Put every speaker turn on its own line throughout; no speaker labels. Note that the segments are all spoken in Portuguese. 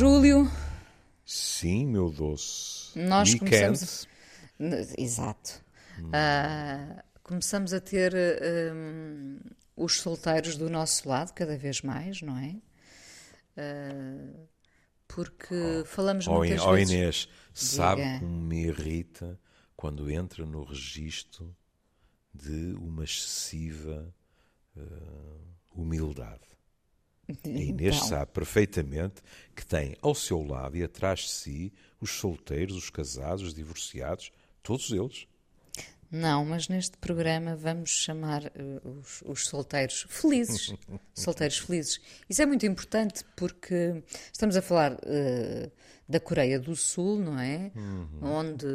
Júlio.
Sim, meu doce.
Nós
Me
começamos. Exato. Ah, começamos a ter hum, os solteiros do nosso lado cada vez mais, não é? Ah, porque falamos
Ó
muitas
ó,
vezes.
Inês, sabe
Diga.
como me irrita quando entra no registro de uma excessiva eh, humildade? A Inês
Então.
sabe perfeitamente que tem ao seu lado e atrás de si os solteiros, os casados, os divorciados, todos eles.
Não, mas neste programa vamos chamar eh, os, os solteiros felizes. solteiros felizes. Isso é muito importante porque estamos a falar eh, da Coreia do Sul, não é? Onde,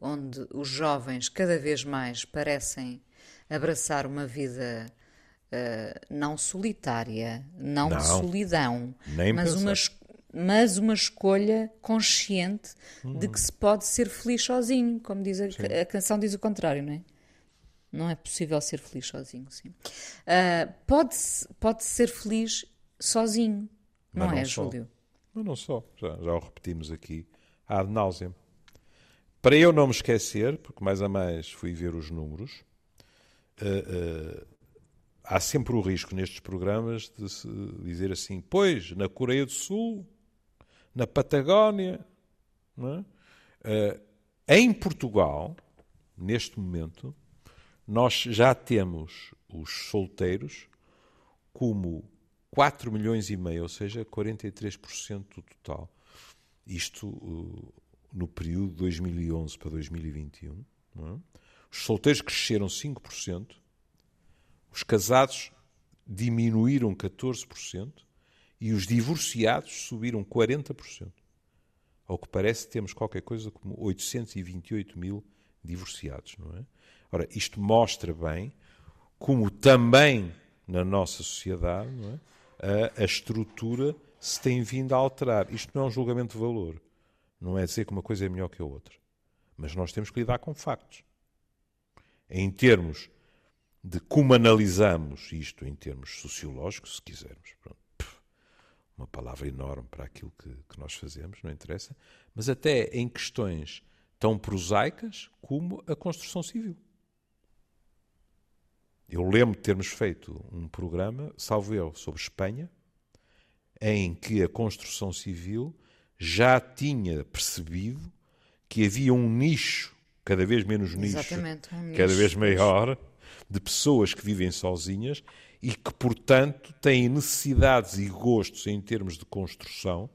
onde os jovens cada vez mais parecem abraçar uma vida eh, não solitária, não, de
Não.
solidão,
Nem
mas
pensar.
uma, mas uma escolha consciente de que se pode ser feliz sozinho, como diz a, a canção diz o contrário, não é? Não é possível ser feliz sozinho, sim. Ah, pode, pode ser feliz sozinho, não,
não
é,
só.
Júlio?
Mas não só, já, já o repetimos aqui ad nauseam. Para eu não me esquecer, porque mais a mais fui ver os números, eh, eh, há sempre o risco nestes programas de se dizer assim, pois, na Coreia do Sul, na Patagónia, é? Eh, em Portugal, neste momento, nós já temos os solteiros como 4 milhões e meio, ou seja, 43% do total. Isto uh, no período de 2011 para 2021. não é? Os solteiros cresceram 5%, os casados diminuíram 14% e os divorciados subiram 40%. Ao que parece, temos qualquer coisa como 828 mil divorciados, não é? Ora, isto mostra bem como também na nossa sociedade é? a, a estrutura se tem vindo a alterar. Isto não é um julgamento de valor. Não é dizer que uma coisa é melhor que a outra. Mas nós temos que lidar com factos. Em termos de como analisamos isto em termos sociológicos, se quisermos. Pronto. Uma palavra enorme para aquilo que, que nós fazemos, não interessa. Mas até em questões tão prosaicas como a construção civil. Eu lembro de termos feito um programa, salvo eu, sobre Espanha, em que a construção civil já tinha percebido que havia um nicho, cada vez menos nicho,
um
cada
nicho.
vez maior, de pessoas que vivem sozinhas e que, portanto, têm necessidades e gostos em termos de construção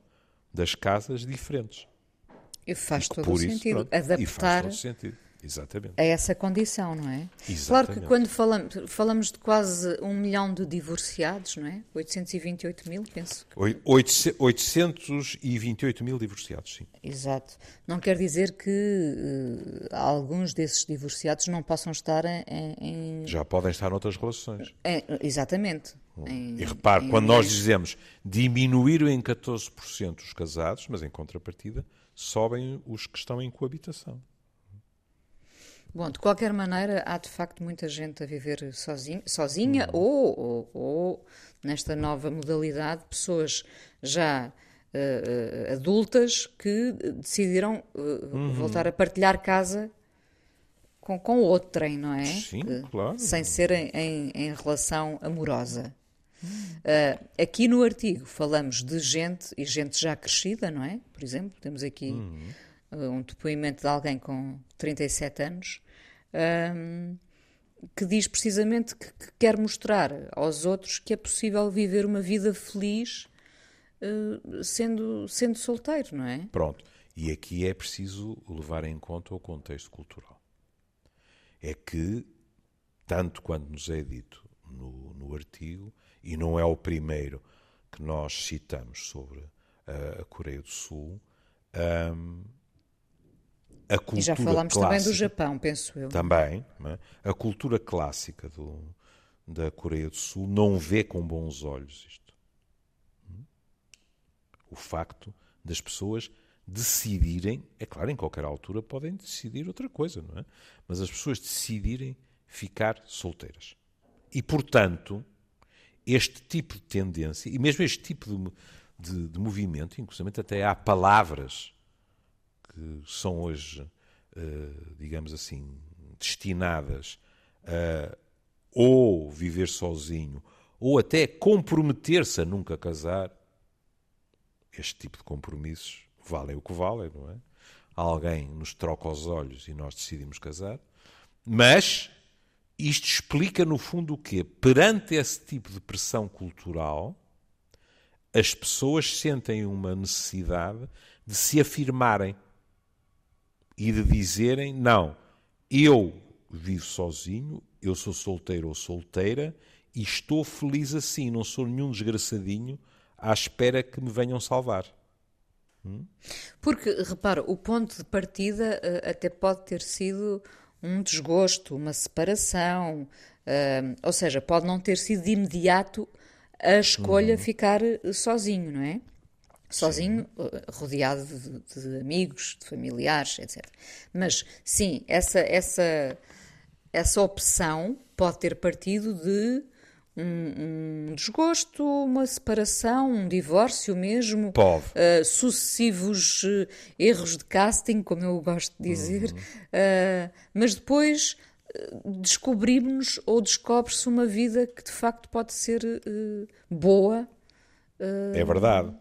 das casas diferentes.
E faz
Que
todo
por
o
isso,
sentido.
pronto, e faz
Adaptar
todo sentido. Exatamente.
a essa condição, não é? Claro que
Exatamente.
quando falamos, falamos de quase um milhão de divorciados, não é? 828 mil, penso. que-
Oi- oitoce- 828 mil divorciados, sim.
Exato. Não quer dizer que eh, alguns desses divorciados não possam estar em. em-
Já podem estar noutras relações.
em- exatamente. em-
E repare,
em
quando nós dizemos diminuíram em 14% os casados, mas em contrapartida sobem os que estão em coabitação.
Bom, de qualquer maneira, há de facto muita gente a viver sozinha, sozinha ou, ou, ou, nesta nova modalidade, pessoas já eh, adultas que decidiram eh, voltar a partilhar casa com, com outrem, não é?
Sim, claro.
Sem ser em, em- em relação amorosa. Eh, aqui no artigo falamos de gente, e gente já crescida, não é? Por exemplo, temos aqui eh, um depoimento de alguém com 37 anos ahm, que diz precisamente que, que quer mostrar aos outros que é possível viver uma vida feliz eh, sendo, sendo solteiro, não é?
Pronto. E aqui é preciso levar em conta o contexto cultural. É que, tanto quanto nos é dito no, no artigo, e não é o primeiro que nós citamos sobre a, a Coreia do Sul, hum, a cultura
E já falámos também do
clássica-
Japão, penso eu.
Também. é? A cultura clássica do, da Coreia do Sul não vê com bons olhos isto. O facto das pessoas decidirem, é claro, em qualquer altura podem decidir outra coisa, não é? Mas as pessoas decidirem ficar solteiras. E, portanto, este tipo de tendência, e mesmo este tipo de, de, de movimento, inclusive até há palavras que são hoje, uh, digamos assim, destinadas a ou viver sozinho, ou até comprometer-se a nunca casar. Este tipo de compromissos valem o que valem, não é? Alguém nos troca os olhos e nós decidimos casar. Mas isto explica, no fundo, o quê? Perante esse tipo de pressão cultural, as pessoas sentem uma necessidade de se afirmarem e de dizerem: não, eu vivo sozinho, eu sou solteiro ou solteira e estou feliz assim, não sou nenhum desgraçadinho à espera que me venham salvar.
Hum? Porque, repara, o ponto de partida uh, até pode ter sido um desgosto, uma separação, uh, ou seja, pode não ter sido de imediato a escolha uhum. ficar eh, sozinho, não é? Sozinho, sim. Eh, rodeado de, de, amigos, de familiares, etc. Mas sim, essa, essa, essa opção pode ter partido de um, um desgosto, uma separação, um divórcio mesmo, uh, sucessivos uh, erros de casting, como eu gosto de dizer, uhum. uh, mas depois descobrimos ou descobre-se uma vida que de facto pode ser boa.
É verdade,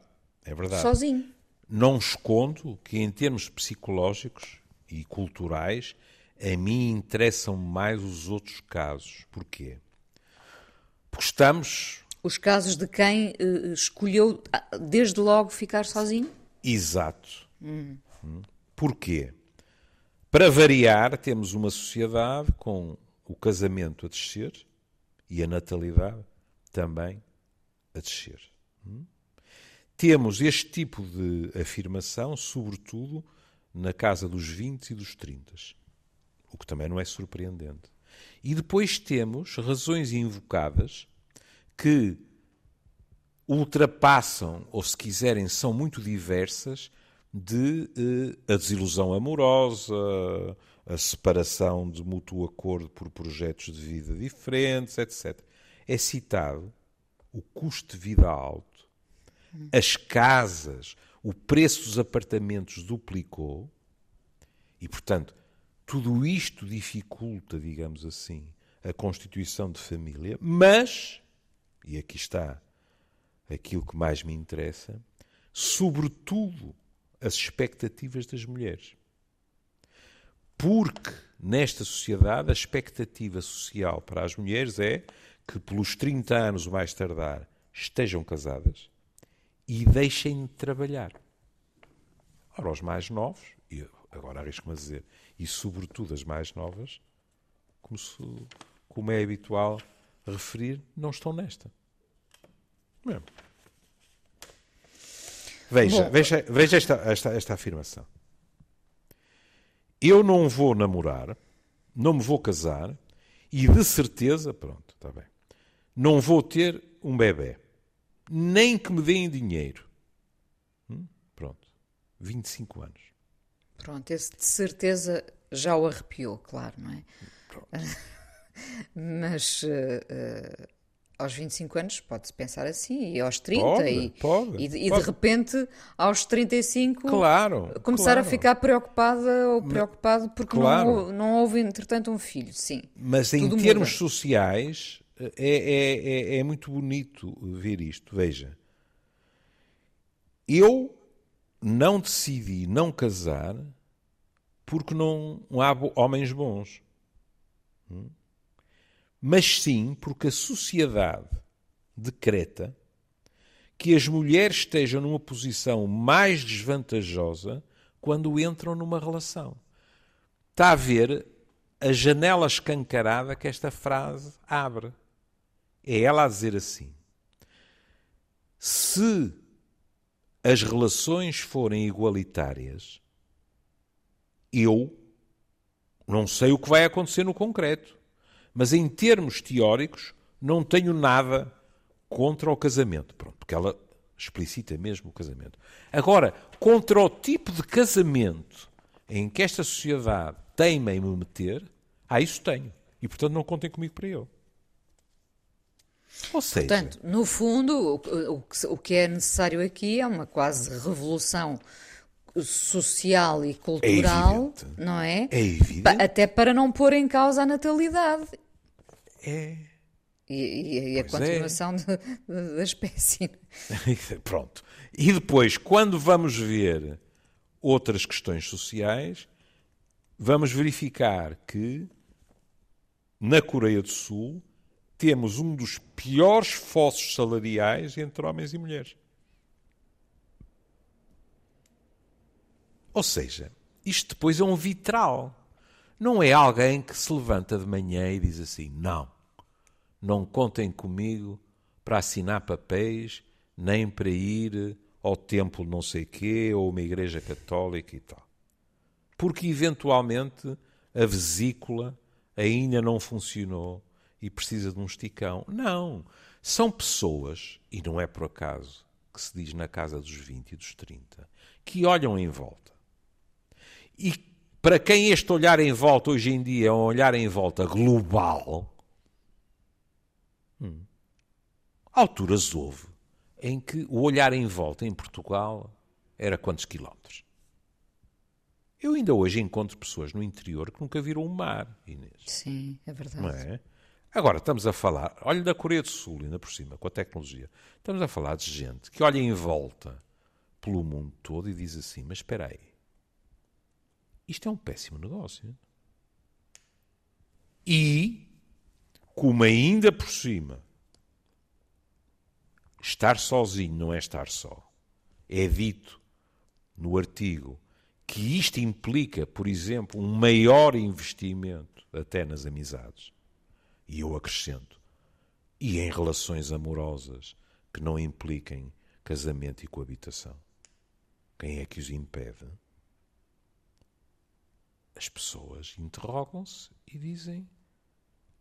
é verdade.
Sozinho.
Não escondo que em termos psicológicos e culturais a mim interessam mais os outros casos. Porquê? Porque estamos.
Os casos de quem uh, escolheu desde logo ficar sozinho?
Exato. Hum. Porquê? Para variar, temos uma sociedade com o casamento a descer e a natalidade também a descer. Hum? Temos este tipo de afirmação, sobretudo na casa dos 20 e dos 30, o que também não é surpreendente. E depois temos razões invocadas que ultrapassam, ou se quiserem, são muito diversas de eh, a desilusão amorosa, a separação de mútuo acordo por projetos de vida diferentes, etc. É citado o custo de vida alto, as casas, o preço dos apartamentos duplicou e, portanto, tudo isto dificulta, digamos assim, a constituição de família, mas, e aqui está aquilo que mais me interessa, sobretudo as expectativas das mulheres. Porque nesta sociedade a expectativa social para as mulheres é que pelos 30 anos, o mais tardar, estejam casadas e deixem de trabalhar. Ora, os mais novos, e agora arrisco-me a dizer, e sobretudo as mais novas, como, se, como é habitual referir, não estão nesta. Mesmo. Veja, veja, veja esta, esta, esta afirmação. Eu não vou namorar, não me vou casar e de certeza, pronto, está bem, não vou ter um bebê, nem que me deem dinheiro. Hum? Pronto, 25 anos.
Pronto, esse de certeza já o arrepiou, claro, não é? Pronto. Mas uh, uh, aos 25 anos pode-se pensar assim, e aos 30,
pode,
e,
pode,
e, e
pode.
de repente aos 35
claro,
começar
claro.
a ficar preocupada ou preocupado porque
claro.
não, não houve, entretanto, um filho, sim.
Mas em termos muda. sociais é, é, é, é muito bonito ver isto. Veja, eu não decidi não casar porque não há homens bons. Hum? mas sim porque a sociedade decreta que as mulheres estejam numa posição mais desvantajosa quando entram numa relação. Está a ver a janela escancarada que esta frase abre. É ela a dizer assim: se as relações forem igualitárias, eu não sei o que vai acontecer no concreto mas em termos teóricos não tenho nada contra o casamento. Pronto, porque ela explicita mesmo o casamento. Agora, contra o tipo de casamento em que esta sociedade teima em me meter, ah, isso tenho. E, portanto, não contem comigo para ele. Ou seja,
Portanto, no fundo, o, que, é necessário aqui é uma quase revolução social e cultural,
evidente.
não é?
é evidente.
Até para não pôr em causa a natalidade
É.
e, e- a
é.
continuação de- da espécie.
Pronto. E depois, quando vamos ver outras questões sociais, vamos verificar que na Coreia do Sul temos um dos piores fossos salariais entre homens e mulheres. Ou seja, isto depois é um vitral. Não é alguém que se levanta de manhã e diz assim: não, não contem comigo para assinar papéis, nem para ir ao templo não sei quê, ou uma igreja católica e tal. Porque eventualmente a vesícula ainda não funcionou e precisa de um esticão. Não. São pessoas, e não é por acaso que se diz na casa dos 20 e dos 30, que olham em volta. E para quem este olhar em volta hoje em dia é um olhar em volta global, hum, alturas houve em que o olhar em volta em Portugal era quantos quilómetros? Eu ainda hoje encontro pessoas no interior que nunca viram o mar, Inês.
Sim, é verdade.
Não é? Agora, estamos a falar, olha da Coreia do Sul, ainda por cima, com a tecnologia. Estamos a falar de gente que olha em volta pelo mundo todo e diz assim: Mas espera aí, isto é um péssimo negócio. E, como ainda por cima, estar sozinho não é estar só. É dito no artigo que isto implica, por exemplo, um maior investimento até nas amizades. E eu acrescento, e em relações amorosas que não impliquem casamento e coabitação. Quem é que os impede? As pessoas interrogam-se e dizem: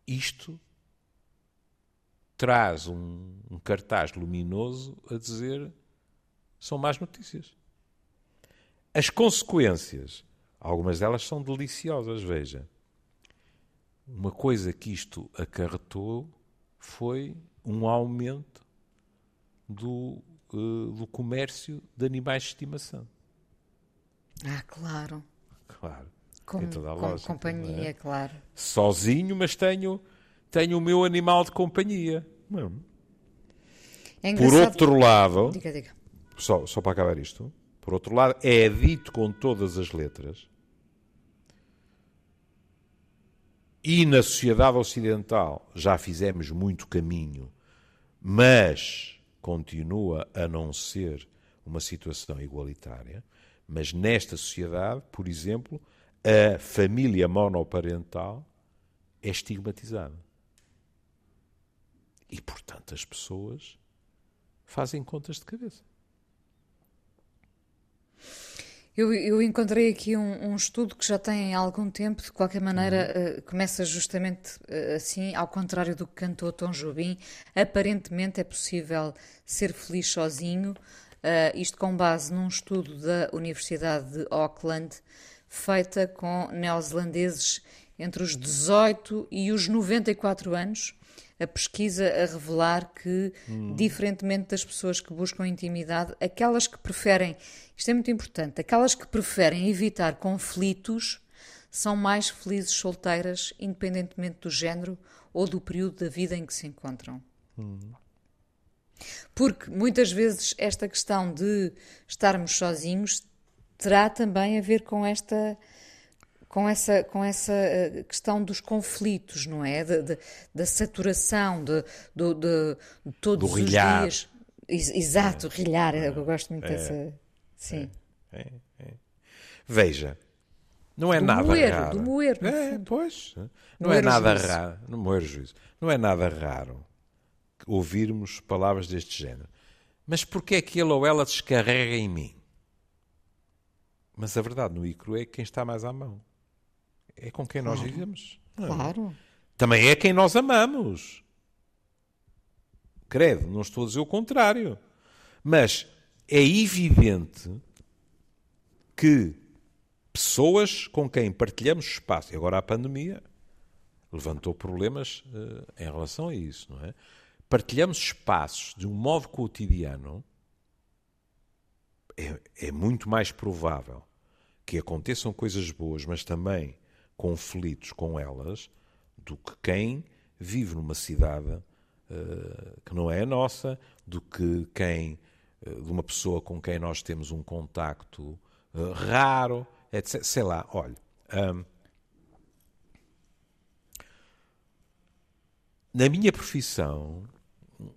isto traz um, um cartaz luminoso a dizer são más notícias. As consequências, algumas delas são deliciosas, veja. Uma coisa que isto acarretou foi um aumento do, uh, do comércio de animais de estimação.
Ah, claro.
Claro.
Com,
toda a
com
lógica,
companhia,
é?
claro.
Sozinho, mas tenho, tenho o meu animal de companhia.
É
Por outro lado,
Diga, diga.
só, só para acabar isto, por outro lado, é dito com todas as letras e na sociedade ocidental já fizemos muito caminho, mas continua a não ser uma situação igualitária. Mas nesta sociedade, por exemplo, a família monoparental é estigmatizada. E, portanto, as pessoas fazem contas de cabeça.
Eu, eu encontrei aqui um, um estudo que já tem algum tempo, de qualquer maneira, eh, começa justamente eh, assim, ao contrário do que cantou Tom Jobim. Aparentemente é possível ser feliz sozinho, eh, isto com base num estudo da Universidade de Auckland, feita com neozelandeses entre os 18 e os 94 anos. A pesquisa a revelar que, diferentemente das pessoas que buscam intimidade, aquelas que preferem, isto é muito importante, aquelas que preferem evitar conflitos são mais felizes solteiras, independentemente do género ou do período da vida em que se encontram. Porque muitas vezes esta questão de estarmos sozinhos terá também a ver com esta com essa, com essa eh, questão dos conflitos, não é? De- de- da saturação, de, de, de todos
Do
os
rilhar.
dias. Ex- Exato, rilhar, eu gosto muito dessa. Sim.
É, é. Veja, não é
Do
nada
moer,
raro.
do moer, no
é,
fundo.
pois. Não
Moer
é nada
juízo.
raro. Não moer juízo. Não é nada raro ouvirmos palavras deste género. Mas porquê é que ele ou ela descarrega em mim? Mas a verdade no ICRO é quem está mais à mão. É com quem nós vivemos. não?
Claro.
Também é quem nós amamos. Credo, não estou a dizer o contrário. Mas é evidente que pessoas com quem partilhamos espaço, e agora a pandemia levantou problemas eh, em relação a isso, não é? partilhamos espaços de um modo cotidiano, é, é muito mais provável que aconteçam coisas boas, mas também conflitos com elas, do que quem vive numa cidade uh, que não é a nossa, do que quem uh, de uma pessoa com quem nós temos um contacto uh, raro, etc. Sei lá, olha. Um, na minha profissão,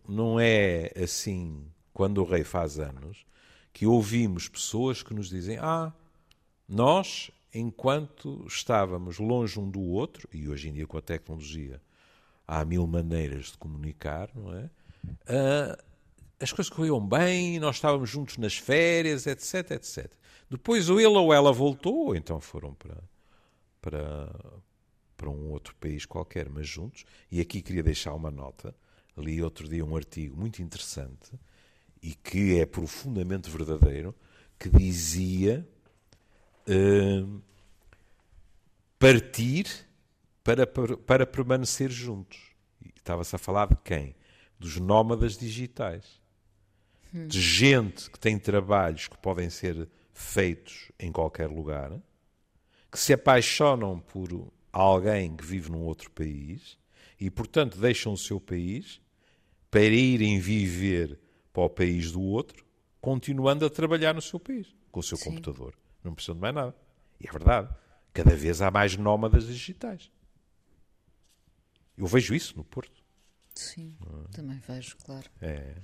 não é assim, quando o rei faz anos, que ouvimos pessoas que nos dizem: Ah, nós, enquanto estávamos longe um do outro, e hoje em dia com a tecnologia há mil maneiras de comunicar, não é? Uh, as coisas corriam bem, nós estávamos juntos nas férias, etc, etc. Depois ou ele ou ela voltou, ou então foram para, para, para um outro país qualquer, mas juntos. E aqui queria deixar uma nota. Li outro dia um artigo muito interessante e que é profundamente verdadeiro, que dizia uh, partir para, para, para permanecer juntos. Estava-se a falar de quem? Dos nómadas digitais. Hum. De gente que tem trabalhos que podem ser feitos em qualquer lugar, que se apaixonam por alguém que vive num outro país e, portanto, deixam o seu país para irem viver para o país do outro, continuando a trabalhar no seu país, com o seu Sim. computador. Não precisam de mais nada. E é verdade. Cada vez há mais nómadas digitais. Eu vejo isso no Porto.
Sim, também vejo, claro.
É, é.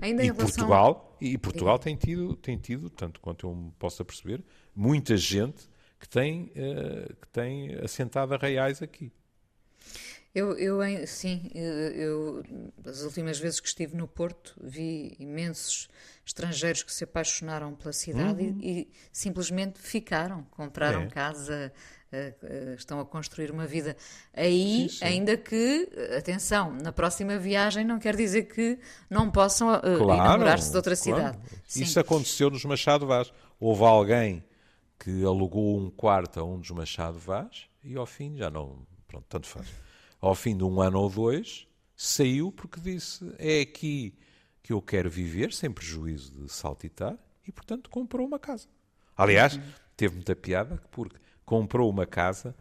Ainda e, Portugal, e Portugal tem tido, tem tido, tanto quanto eu me possa perceber, muita gente que tem, uh, que tem assentado arraiais aqui.
Eu, eu sim, eu, as últimas vezes que estive no Porto vi imensos estrangeiros que se apaixonaram pela cidade uhum. e, e, simplesmente ficaram, compraram é. casa, uh, uh, estão a construir uma vida aí, sim, sim. ainda que, atenção, na próxima viagem não quer dizer que não possam uh, claro, enamorar-se de outra claro. cidade.
Sim. Isso aconteceu nos Machado Vaz. Houve alguém que alugou um quarto a um dos Machado Vaz e ao fim já não, pronto, tanto faz ao fim de um ano ou dois, saiu porque disse: é aqui que eu quero viver, sem prejuízo de saltitar, e portanto comprou uma casa. Aliás, teve muita piada porque comprou uma casa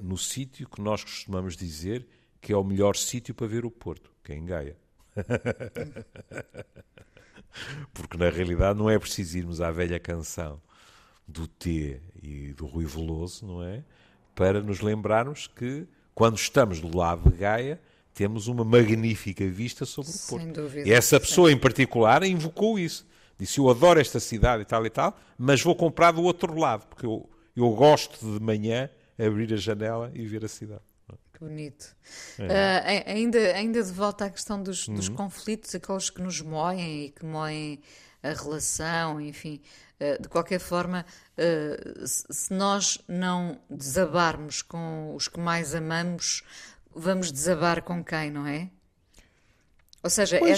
no sítio que nós costumamos dizer que é o melhor sítio para ver o Porto, que é em Gaia. porque na realidade não é preciso irmos à velha canção do T e do Rui Veloso, não é? Para nos lembrarmos que quando estamos do lado de Gaia, temos uma magnífica vista sobre o Porto. Dúvida, e essa pessoa em particular invocou isso. Disse: Eu adoro esta cidade e tal e tal, mas vou comprar do outro lado, porque eu, eu gosto de, manhã abrir a janela e ver a cidade.
Que bonito. É. Uh, ainda, ainda de volta à questão dos, uhum. dos conflitos, aqueles que nos moem e que moem a relação, enfim. Uh, de qualquer forma, uh, se nós não desabarmos com os que mais amamos, vamos desabar com quem, não é? Ou seja, é,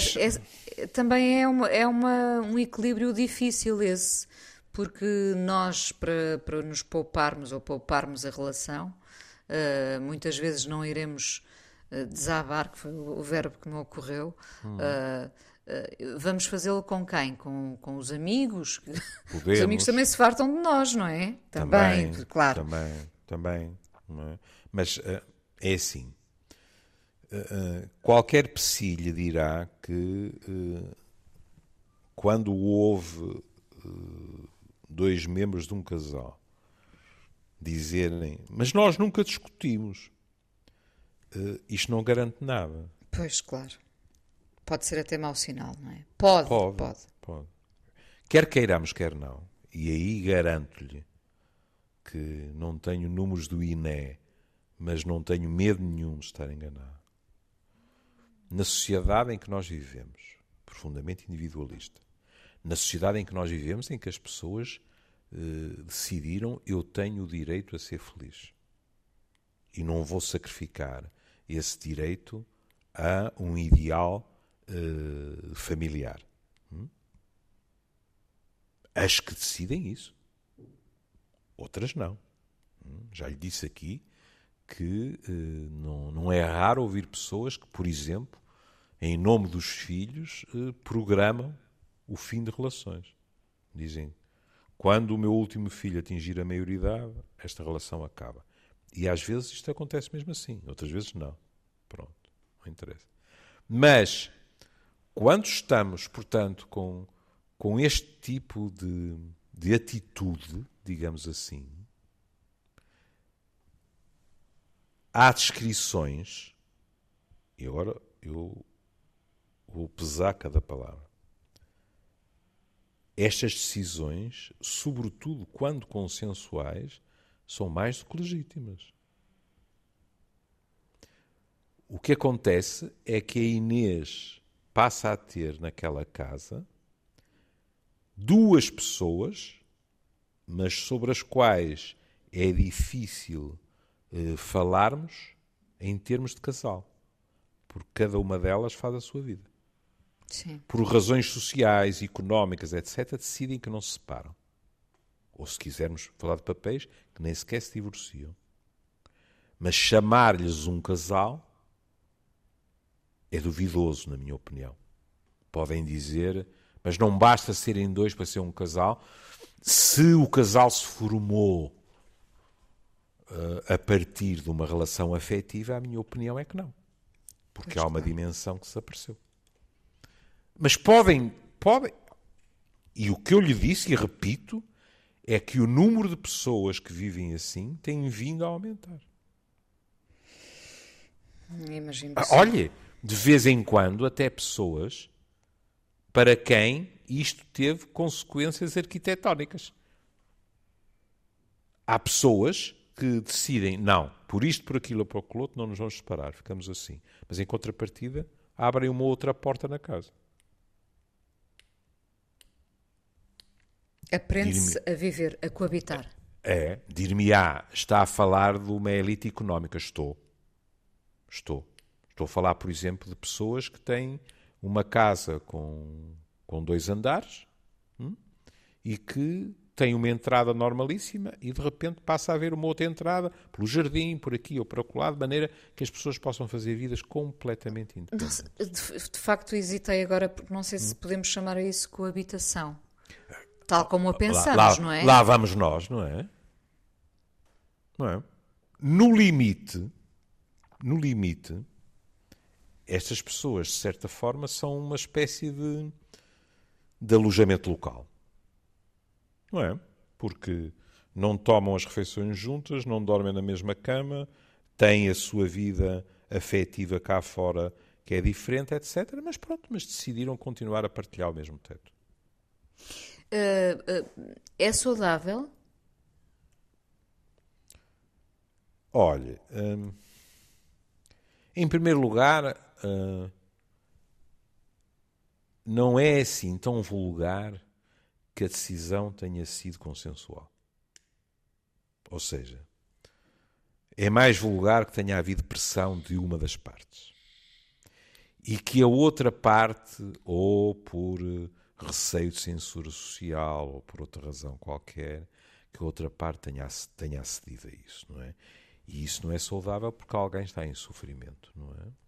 é, também é, uma, é uma, um equilíbrio difícil esse, porque nós, para, para nos pouparmos ou pouparmos a relação, uh, muitas vezes não iremos desabar, que foi o verbo que me ocorreu. Hum. Uh, vamos fazê-lo com quem? Com, com os amigos? Podemos. Os amigos também se fartam de nós, não é? Também, também claro.
Também, também. É? Mas uh, é assim. Uh, qualquer psi lhe dirá que quando houve dois membros de um casal dizerem, mas nós nunca discutimos, isto não garante nada.
Pois, claro. Pode ser até mau sinal, não é? Pode, pode. Pode. pode.
Quer queiramos, quer não. E aí garanto-lhe que não tenho números do INE, mas não tenho medo nenhum de estar enganado. Na sociedade em que nós vivemos, profundamente individualista, na sociedade em que nós vivemos, em que as pessoas eh, decidiram eu tenho o direito a ser feliz e não vou sacrificar esse direito a um ideal uh, familiar. Hum? As que decidem isso. Outras não. Hum? Já lhe disse aqui que uh, não, não é raro ouvir pessoas que, por exemplo, em nome dos filhos, eh, programam o fim de relações. Dizem, quando o meu último filho atingir a maioridade, esta relação acaba. E às vezes isto acontece mesmo assim, outras vezes não. Pronto, não interessa. Mas, quando estamos, portanto, com, com este tipo de, de atitude, digamos assim, há descrições, e agora eu vou pesar cada palavra. Estas decisões, sobretudo quando consensuais, são mais do que legítimas. O que acontece é que a Inês passa a ter naquela casa duas pessoas, mas sobre as quais é difícil eh, falarmos em termos de casal, porque cada uma delas faz a sua vida.
Sim.
Por razões sociais, económicas, etc., decidem que não se separam. Ou se quisermos falar de papéis, que nem sequer se divorciam. Mas chamar-lhes um casal é duvidoso, na minha opinião. Podem dizer, mas não basta serem dois para ser um casal. Se o casal se formou uh, a partir de uma relação afetiva, a minha opinião é que não. Porque pois há uma dimensão que desapareceu. Mas podem, podem. E o que eu lhe disse, e repito, é que o número de pessoas que vivem assim tem vindo a aumentar.
Imagino.
Ah, olhe, de vez em quando, até pessoas para quem isto teve consequências arquitetónicas. Há pessoas que decidem, não, por isto, por aquilo ou por aquilo outro, não nos vamos separar, ficamos assim. Mas em contrapartida, abrem uma outra porta na casa.
Aprende-se a viver, a coabitar.
É, dir-me-á, está a falar de uma elite económica. Estou. Estou. Estou a falar, por exemplo, de pessoas que têm uma casa com, com dois andares hum, e que tem uma entrada normalíssima e de repente passa a haver uma outra entrada pelo jardim, por aqui ou por acolá, de maneira que as pessoas possam fazer vidas completamente independentes.
De, de facto, hesitei agora porque não sei se hum. podemos chamar a isso coabitação. Tal como a pensamos,
lá, lá,
não é?
Lá vamos nós, não é? Não é? No limite, no limite, estas pessoas, de certa forma, são uma espécie de, de alojamento local. Não é? Porque não tomam as refeições juntas, não dormem na mesma cama, têm a sua vida afetiva cá fora que é diferente, etc. Mas pronto, mas decidiram continuar a partilhar o mesmo teto.
Uh, uh, é saudável?
Olha, hum, em primeiro lugar, uh, não é assim tão vulgar que a decisão tenha sido consensual. Ou seja, é mais vulgar que tenha havido pressão de uma das partes. E que a outra parte, ou por receio de censura social ou por outra razão qualquer, que a outra parte tenha, tenha acedido a isso, não é? E isso não é saudável porque alguém está em sofrimento, não é?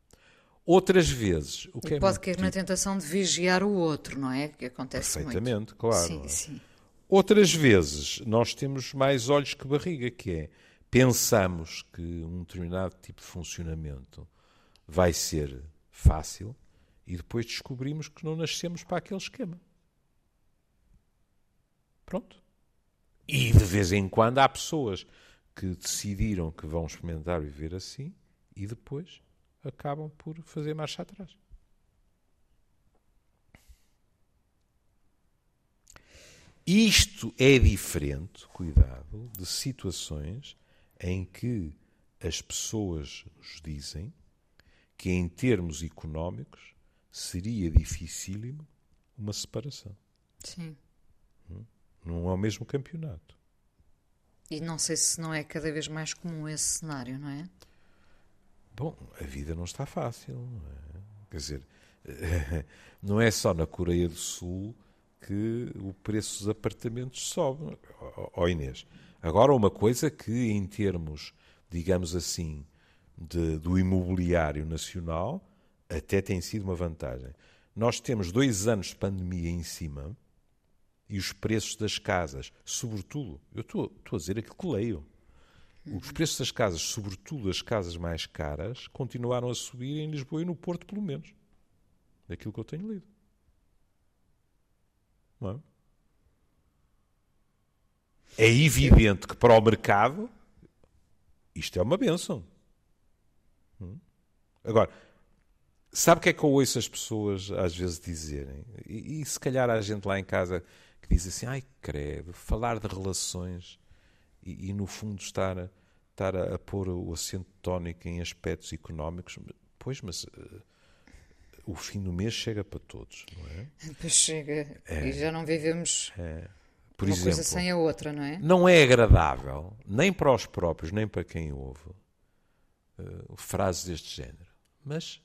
Outras vezes, o que é
pode cair na tentação de vigiar o outro, não é? Que acontece
Perfeitamente,
muito.
claro.
Sim, sim.
Outras vezes, nós temos mais olhos que barriga, que é pensamos que um determinado tipo de funcionamento vai ser fácil e depois descobrimos que não nascemos para aquele esquema. Pronto. E de vez em quando há pessoas que decidiram que vão experimentar viver assim e depois acabam por fazer marcha atrás. Isto é diferente, cuidado, de situações em que as pessoas nos dizem que, em termos económicos, seria dificílimo uma separação.
Sim.
Não é o mesmo campeonato.
E não sei se não é cada vez mais comum esse cenário, não é?
Bom, a vida não está fácil. É? Quer dizer, não é só na Coreia do Sul que o preço dos apartamentos sobe. Ó Inês, agora uma coisa que em termos, digamos assim, de, do imobiliário nacional até tem sido uma vantagem. Nós temos dois anos de pandemia em cima e os preços das casas, sobretudo, eu estou, estou a dizer aquilo que leio, os preços das casas, sobretudo as casas mais caras, continuaram a subir em Lisboa e no Porto, pelo menos. Daquilo que eu tenho lido. Não é? É evidente que para o mercado isto é uma benção. Hum? Agora, sabe o que é que eu ouço as pessoas às vezes dizerem? E, e se calhar há gente lá em casa que diz assim: ai, credo, falar de relações e, e no fundo estar, estar a, a, pôr o acento tónico em aspectos económicos. Pois, mas uh, o fim do mês chega para todos, não é?
Pois chega. É. E já não vivemos.
É. Por
uma
exemplo,
coisa sem a outra, não é?
Não é agradável, nem para os próprios, nem para quem ouve, uh, frases deste género. Mas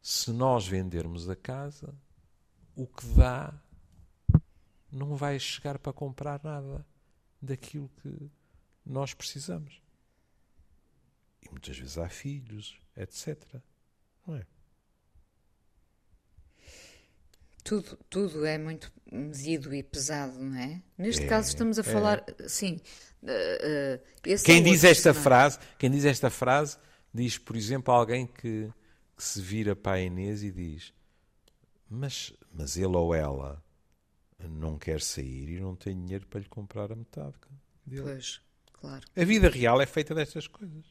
se nós vendermos a casa, o que dá não vai chegar para comprar nada daquilo que nós precisamos. E muitas vezes há filhos, etc. Não é?
Tudo, tudo é muito medido e pesado, não é? Neste é, caso estamos a é. falar, sim. Uh, uh,
quem é diz esta frase, quem diz esta frase, diz, por exemplo, alguém que, que se vira para a Inês e diz: mas, mas ele ou ela não quer sair e não tem dinheiro para lhe comprar a metade
dele. Pois, claro.
A vida real é feita destas coisas.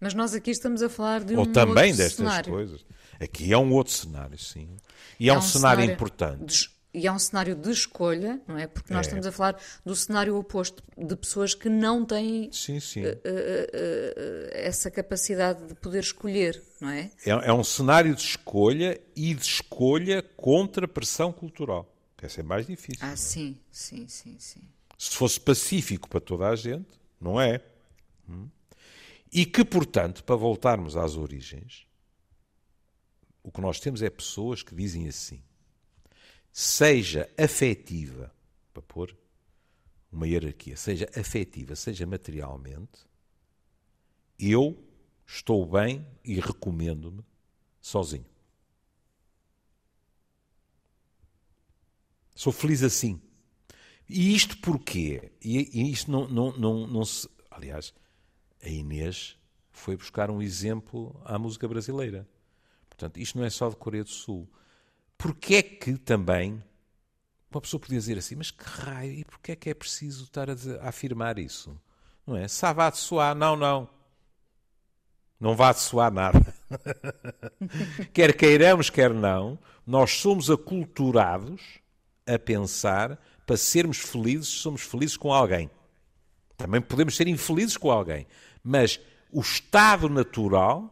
Mas nós aqui estamos a falar de um
Ou também
outro
destas
cenário.
coisas. Aqui é um outro cenário, sim. E é, é um, um, cenário, cenário importante.
De, e é um cenário de escolha, não é? Porque nós é. estamos a falar do cenário oposto, de pessoas que não têm
sim, sim.
Uh, uh, uh, essa capacidade de poder escolher, não é?
é? É um cenário de escolha e de escolha contra pressão cultural. Essa é mais difícil.
Ah,
é?
sim, sim, sim, sim.
Se fosse pacífico para toda a gente, não é? Hum? E que, portanto, para voltarmos às origens, o que nós temos é pessoas que dizem assim: seja afetiva, para pôr uma hierarquia, seja afetiva, seja materialmente, eu estou bem e recomendo-me sozinho. Sou feliz assim. E isto porquê? E, e isto não, não, não, não se. Aliás, a Inês foi buscar um exemplo à música brasileira. Portanto, isto não é só de Coreia do Sul. Porquê é que também uma pessoa podia dizer assim, mas que raio, e porquê é que é preciso estar a, dizer, a afirmar isso? Não é? De soar, não, não. Não vá de soar nada. quer queiramos, quer não, nós somos aculturados a pensar para sermos felizes, somos felizes com alguém. Também podemos ser infelizes com alguém. Mas o estado natural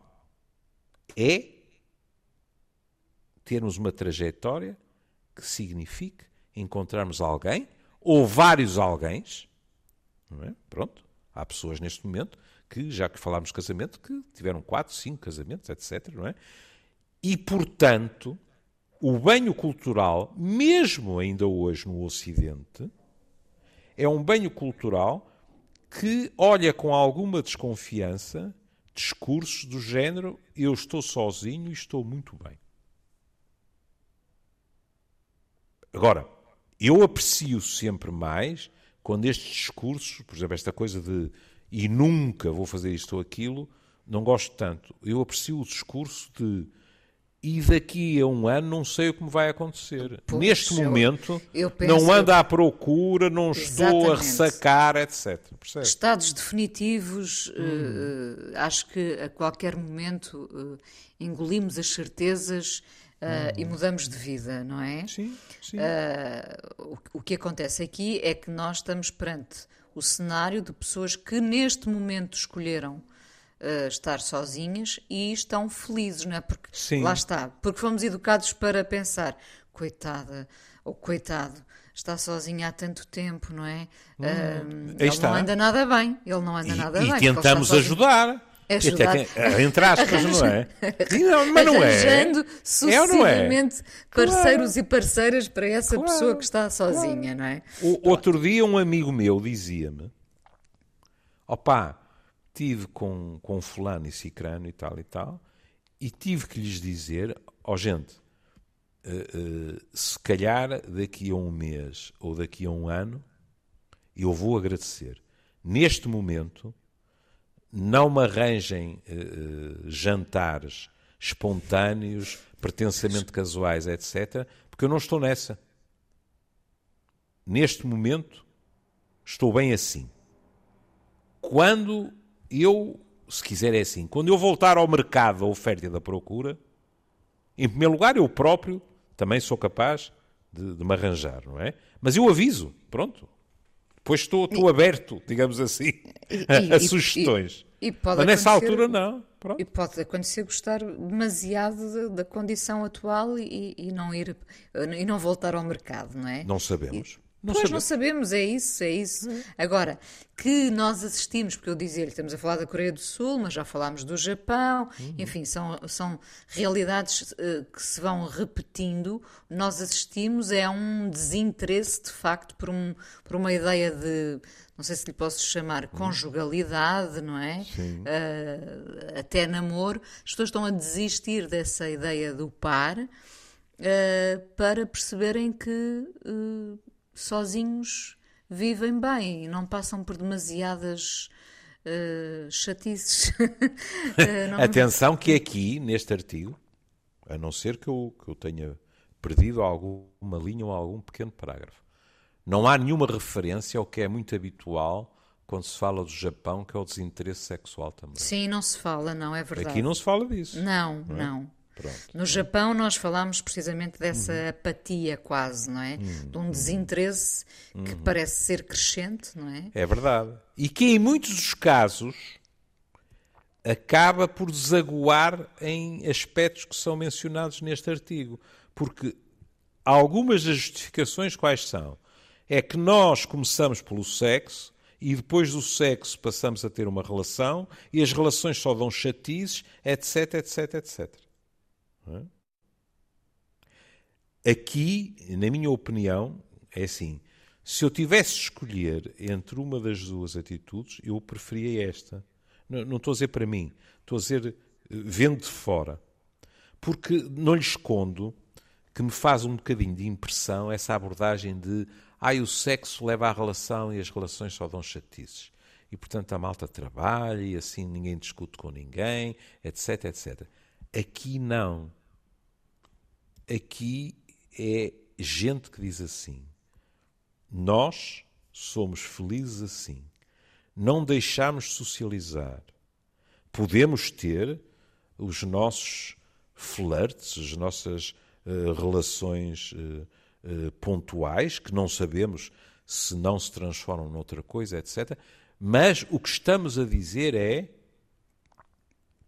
é termos uma trajetória que signifique encontrarmos alguém ou vários alguém. É? Pronto. Há pessoas neste momento que, já que falámos de casamento, que tiveram quatro, cinco casamentos, etc. Não é? E, portanto, o banho cultural, mesmo ainda hoje no Ocidente, é um banho cultural que olha com alguma desconfiança discursos do género eu estou sozinho e estou muito bem. Agora, eu aprecio sempre mais quando estes discursos, por exemplo, esta coisa de e nunca vou fazer isto ou aquilo, não gosto tanto. Eu aprecio o discurso de e daqui a um ano não sei o que me vai acontecer. Pois, Neste momento, eu penso, não ando à procura, não estou a ressacar, etc. Percebe?
Estados definitivos, hum. uh, acho que a qualquer momento uh, engolimos as certezas uh, hum. e mudamos de vida, não é?
Sim, sim.
O, o que acontece aqui é que nós estamos perante o cenário de pessoas que neste momento escolheram uh, estar sozinhas e estão felizes, não é? Porque
Sim.
lá está, porque fomos educados para pensar, coitada ou coitado, está sozinha há tanto tempo, não é? Hum, uh, ele
está.
não anda nada bem, ele não anda
e,
nada
e
bem.
E tentamos ajudar.
Ajudar.
Até, entre aspas, não é? Não, mas não é.
Arranjando é sucessivamente é? parceiros claro. e parceiras para essa claro. pessoa que está sozinha, claro. não é?
O, outro dia um amigo meu dizia-me, opá, tive com, com fulano e cicrano e tal e tal, E tive que lhes dizer, ó oh, gente, uh, uh, se calhar daqui a um mês ou daqui a um ano, eu vou agradecer. Neste momento, não me arranjem uh, jantares espontâneos, pretensamente casuais, etc., porque eu não estou nessa. Neste momento, estou bem assim. Quando eu, se quiser é assim, quando eu voltar ao mercado da oferta e da procura, em primeiro lugar, eu próprio também sou capaz de, de me arranjar, não é? Mas eu aviso, pronto. Depois estou, estou aberto, digamos assim, e, a, a e, sugestões. E, Mas nessa altura não. Pronto.
E pode acontecer gostar demasiado da, da condição atual e, e, não ir e não voltar ao mercado, não é?
Não sabemos.
Não pois sabemos. não sabemos, é isso, é isso. Uhum. Agora, que nós assistimos, porque eu dizia-lhe, estamos a falar da Coreia do Sul, mas já falámos do Japão, uhum. enfim, são, são realidades uh, que se vão repetindo. Nós assistimos é a um desinteresse, de facto, por, um, por uma ideia de, não sei se lhe posso chamar, conjugalidade, não é? Uh, até namoro. As pessoas estão a desistir dessa ideia do par. Uh, para perceberem que sozinhos vivem bem e não passam por demasiadas uh, chatices.
uh, não... Atenção que aqui, neste artigo, a não ser que eu, que eu tenha perdido alguma linha ou algum pequeno parágrafo, não há nenhuma referência ao que é muito habitual quando se fala do Japão, que é o desinteresse sexual também.
Sim, não se fala, não, é verdade.
Aqui não se fala disso.
Não, não. É? não. Pronto. No Japão nós falámos precisamente dessa uhum. apatia quase, não é? Uhum. De um desinteresse uhum. que parece ser crescente, não é?
É verdade. E que em muitos dos casos acaba por desaguar em aspectos que são mencionados neste artigo. Porque algumas das justificações quais são? É que nós começamos pelo sexo e depois do sexo passamos a ter uma relação e as relações só dão chatices, etc, etc, etc. É? Aqui, na minha opinião, é assim: se eu tivesse de escolher entre uma das duas atitudes, eu preferia esta. Não, não estou a dizer para mim, estou a dizer eh, vendo de fora. Porque não lhe escondo que me faz um bocadinho de impressão essa abordagem de ai, o sexo leva à relação e as relações só dão chatices. E, portanto, a malta trabalha e assim ninguém discute com ninguém, etc, etc. Aqui não. Aqui é gente que diz assim: nós somos felizes assim. Não deixamos socializar. Podemos ter os nossos flirts, as nossas uh, relações uh, uh, pontuais, que não sabemos se não se transformam noutra coisa, etc. Mas o que estamos a dizer é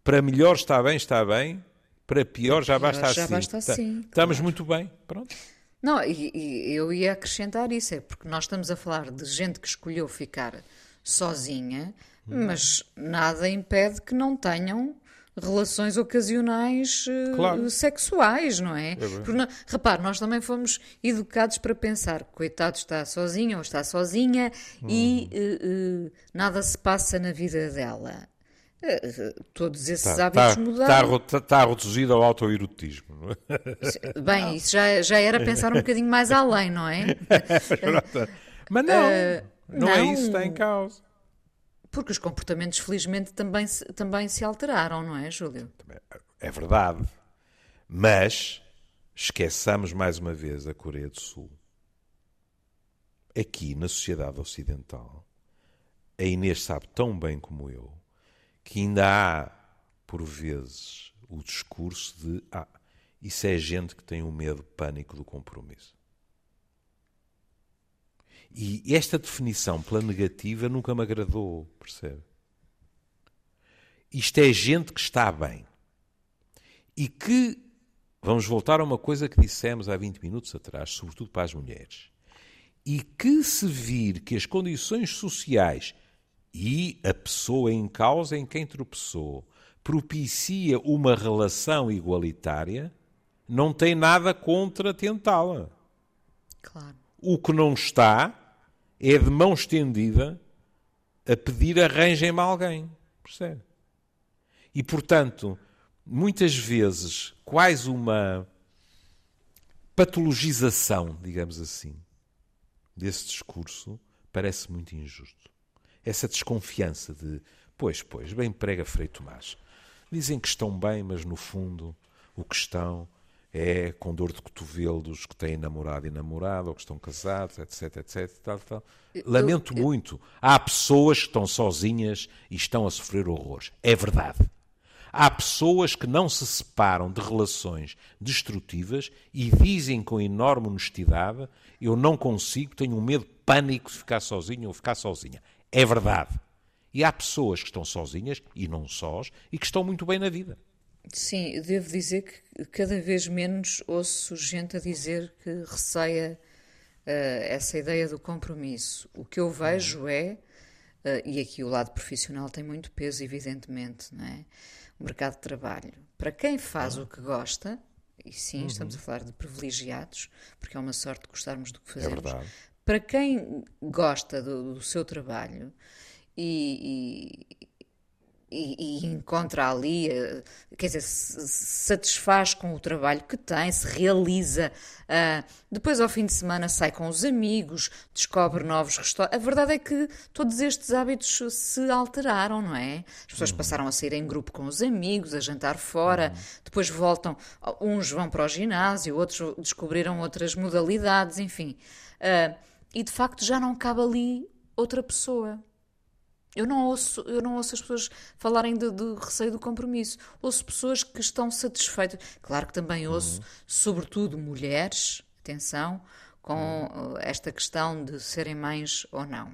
para melhor está bem, está bem, para pior já basta já assim.
Basta assim
Estamos claro. muito bem, pronto.
Não, e, e, eu ia acrescentar isso, é porque nós estamos a falar de gente que escolheu ficar sozinha, hum. mas nada impede que não tenham relações ocasionais uh, claro. sexuais, não é? é Porque, não, repare, nós também fomos educados para pensar, coitado está sozinho ou está sozinha hum. e uh, uh, nada se passa na vida dela. Todos esses tá, hábitos tá, mudaram.
Está, está reduzido ao autoerotismo.
É? Bem, isso já, já era pensar um bocadinho mais além, não é?
Mas não, uh, não, não, é isso que está em causa.
Porque os comportamentos, felizmente, também se, também se alteraram, não é, Júlio?
É verdade. Mas esqueçamos mais uma vez a Coreia do Sul. Aqui, na sociedade ocidental, a Inês sabe tão bem como eu que ainda há, por vezes, o discurso de ah, isso é gente que tem um medo pânico do compromisso. E esta definição pela negativa nunca me agradou, percebe? Isto é gente que está bem. E que, vamos voltar a uma coisa que dissemos há 20 minutos atrás, sobretudo para as mulheres. E que se vir que as condições sociais e a pessoa em causa em quem tropeçou propicia uma relação igualitária, não tem nada contra tentá-la.
Claro.
O que não está é de mão estendida a pedir arranjem-me alguém. Percebe? E, portanto, muitas vezes, quase uma patologização, digamos assim, desse discurso, parece muito injusto. Essa desconfiança de, pois, pois, bem prega Frei Tomás. Dizem que estão bem, mas no fundo o que estão é com dor de cotovelo dos que têm namorado e namorado, ou que estão casados, etc, etc. Tal, tal. Lamento eu, eu... muito. Há pessoas que estão sozinhas e estão a sofrer horrores. É verdade. Há pessoas que não se separam de relações destrutivas e dizem com enorme honestidade: Eu não consigo, tenho um medo pânico de ficar sozinho ou ficar sozinha. É verdade. E há pessoas que estão sozinhas, e não sós, e que estão muito bem na vida.
Sim, devo dizer que cada vez menos ouço gente a dizer que receia uh, essa ideia do compromisso. O que eu vejo é, uh, e aqui o lado profissional tem muito peso, evidentemente, não é? o mercado de trabalho. Para quem faz o que gosta, e sim, uhum. estamos a falar de privilegiados, porque é uma sorte gostarmos do que é fazemos. É Para quem gosta do, do seu trabalho e, e, e, encontra ali, eh, quer dizer, se satisfaz com o trabalho que tem, se realiza. Uh, depois, ao fim de semana, sai com os amigos, descobre novos restaurantes. A verdade é que todos estes hábitos se alteraram, não é? As pessoas uhum. passaram a sair em grupo com os amigos, a jantar fora, uhum. depois voltam, uns vão para o ginásio, outros descobriram outras modalidades, enfim. Uh, e de facto já não cabe ali outra pessoa. Eu não ouço, eu não ouço as pessoas falarem de, de, receio do compromisso. Ouço pessoas que estão satisfeitas. Claro que também ouço, uhum. sobretudo mulheres, atenção, com uhum. esta questão de serem mães ou não.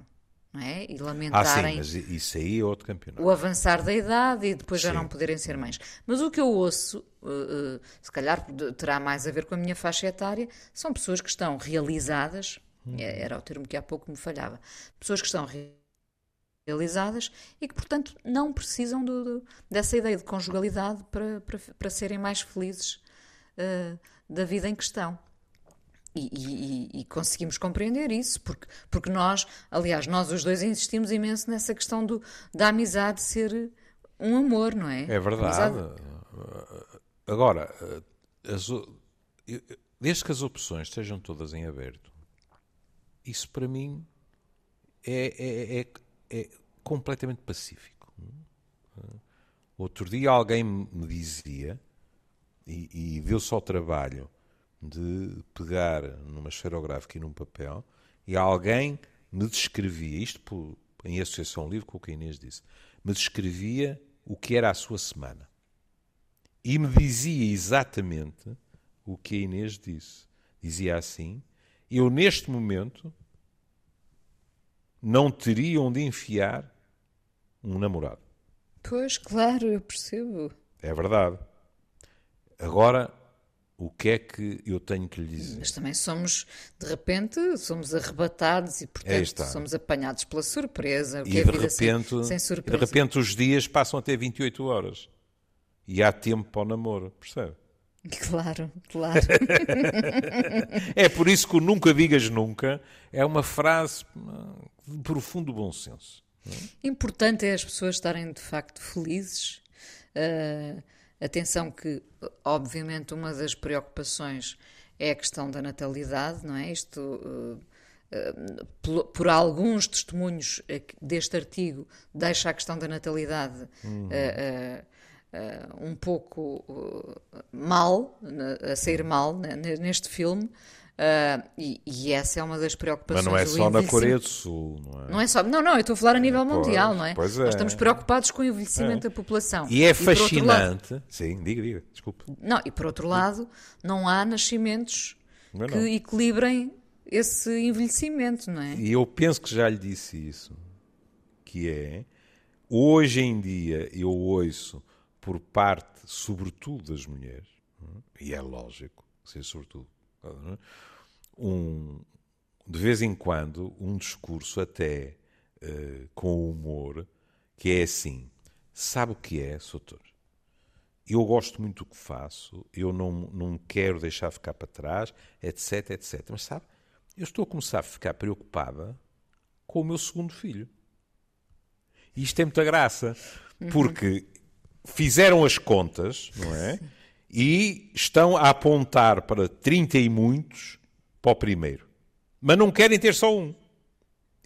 não é? E lamentarem
ah, sim, mas isso aí é outro campeonato.
o avançar da idade e depois sim. já não poderem ser mães. Mas o que eu ouço, uh, uh, se calhar terá mais a ver com a minha faixa etária, são pessoas que estão realizadas, uhum. era o termo que há pouco me falhava, pessoas que estão realizadas e que, portanto, não precisam do, do, dessa ideia de conjugalidade para, para, para serem mais felizes uh, da vida em questão. E, e, e, conseguimos compreender isso, porque, porque nós, aliás, nós os dois insistimos imenso nessa questão do, da amizade ser um amor, não é?
É verdade. Agora, as, desde que as opções estejam todas em aberto, isso para mim é, é, é, é completamente pacífico. Outro dia alguém me dizia, e, e deu-se ao trabalho de pegar numa esferográfica e num papel, e alguém me descrevia, isto por, em associação livre com o que a Inês disse, me descrevia o que era a sua semana. E me dizia exatamente o que a Inês disse. Dizia assim: Eu, neste momento, não teriam de enfiar um namorado.
Pois, claro, eu percebo.
É verdade. Agora, o que é que eu tenho que lhe dizer?
Mas também somos, de repente, somos arrebatados e, portanto, somos apanhados pela surpresa. O que e, é de repente, sem,
de repente os dias passam até 28 horas. E há tempo para o namoro, percebe?
Claro, claro.
é por isso que o nunca digas nunca é uma frase de profundo bom senso.
É? Importante é as pessoas estarem de facto felizes. Uh, atenção que, obviamente, uma das preocupações é a questão da natalidade, não é? Isto, uh, uh, por, por, alguns testemunhos deste artigo, deixa a questão da natalidade uhum uh, um pouco uh, mal, a sair mal né, neste filme. Uh, e, e, essa é uma das preocupações.
Mas não é só na Coreia do Sul, não é?
Não é só, não, não, eu estou a falar a nível pois, mundial, não é? Pois é. Nós estamos preocupados com o envelhecimento é. da população.
E é e fascinante. Lado, Sim, diga, diga, desculpe.
Não, e por outro lado, não há nascimentos não, que não. equilibrem esse envelhecimento, não é?
E eu penso que já lhe disse isso, que é hoje em dia eu ouço por parte, sobretudo, das mulheres, e é lógico ser sobretudo, um, de vez em quando, um discurso até uh, com humor, que é assim, sabe o que é, Soutor? Eu gosto muito do que faço, eu não, não quero deixar ficar para trás, etc, etc. Mas sabe, eu estou a começar a ficar preocupada com o meu segundo filho. E isto tem muita graça, porque fizeram as contas, não é? E estão a apontar para 30 e muitos para o primeiro. Mas não querem ter só um.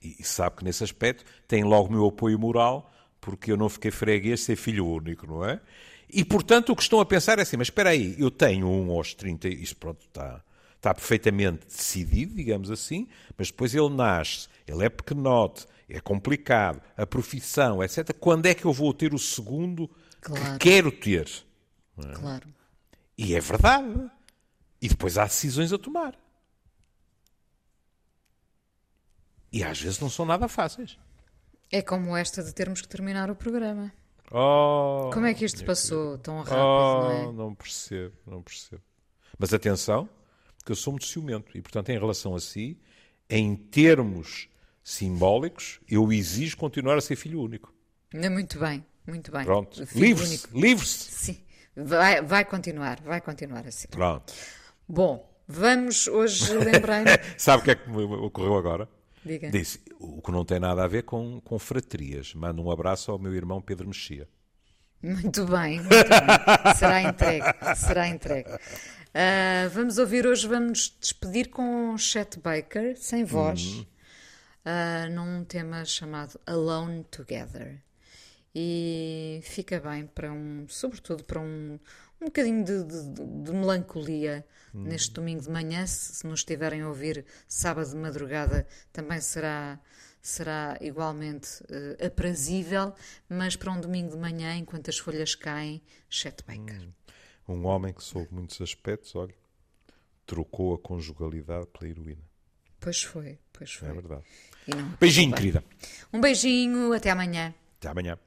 E sabe que nesse aspecto tem logo o meu apoio moral, porque eu não fiquei freguês ser filho único, não é? E, portanto, o que estão a pensar é assim, mas espera aí, eu tenho um aos 30, isto pronto está, está perfeitamente decidido, digamos assim, mas depois ele nasce, ele é pequenote, é complicado, a profissão, etc. Quando é que eu vou ter o segundo claro. que quero ter?
É? Claro.
E é verdade. E depois há decisões a tomar. E às vezes não são nada fáceis.
É como esta de termos que terminar o programa.
Oh,
como é que isto passou tão rápido,
oh,
não é?
Não percebo, não percebo. Mas atenção, que eu sou muito ciumento e, portanto, em relação a si, em termos simbólicos, eu exijo continuar a ser filho único.
Muito bem, muito bem.
Pronto, livre-se, livre-se.
Sim, vai, vai continuar, vai continuar a ser.
Pronto.
Bom, vamos hoje lembrar...
Sabe o que é que me ocorreu agora?
Diga.
Disse, o que não tem nada a ver com, com fraterias. Mando um abraço ao meu irmão Pedro Mexia.
Muito bem, muito bem. será entregue, será entregue. Uh, vamos ouvir hoje, vamos despedir com Chet Baker, sem voz, uhum. uh, num tema chamado Alone Together. E fica bem para um, sobretudo para um, um bocadinho de, de, de melancolia hum. neste domingo de manhã. Se, se nos estiverem a ouvir sábado de madrugada, também será, será igualmente uh, aprazível, mas para um domingo de manhã, enquanto as folhas caem, Chet Baker. Hum.
Um homem que soube muitos aspectos, olha, trocou a conjugalidade pela heroína.
Pois foi, pois foi.
É verdade. Beijinho, querida.
Um beijinho, até amanhã.
Até amanhã.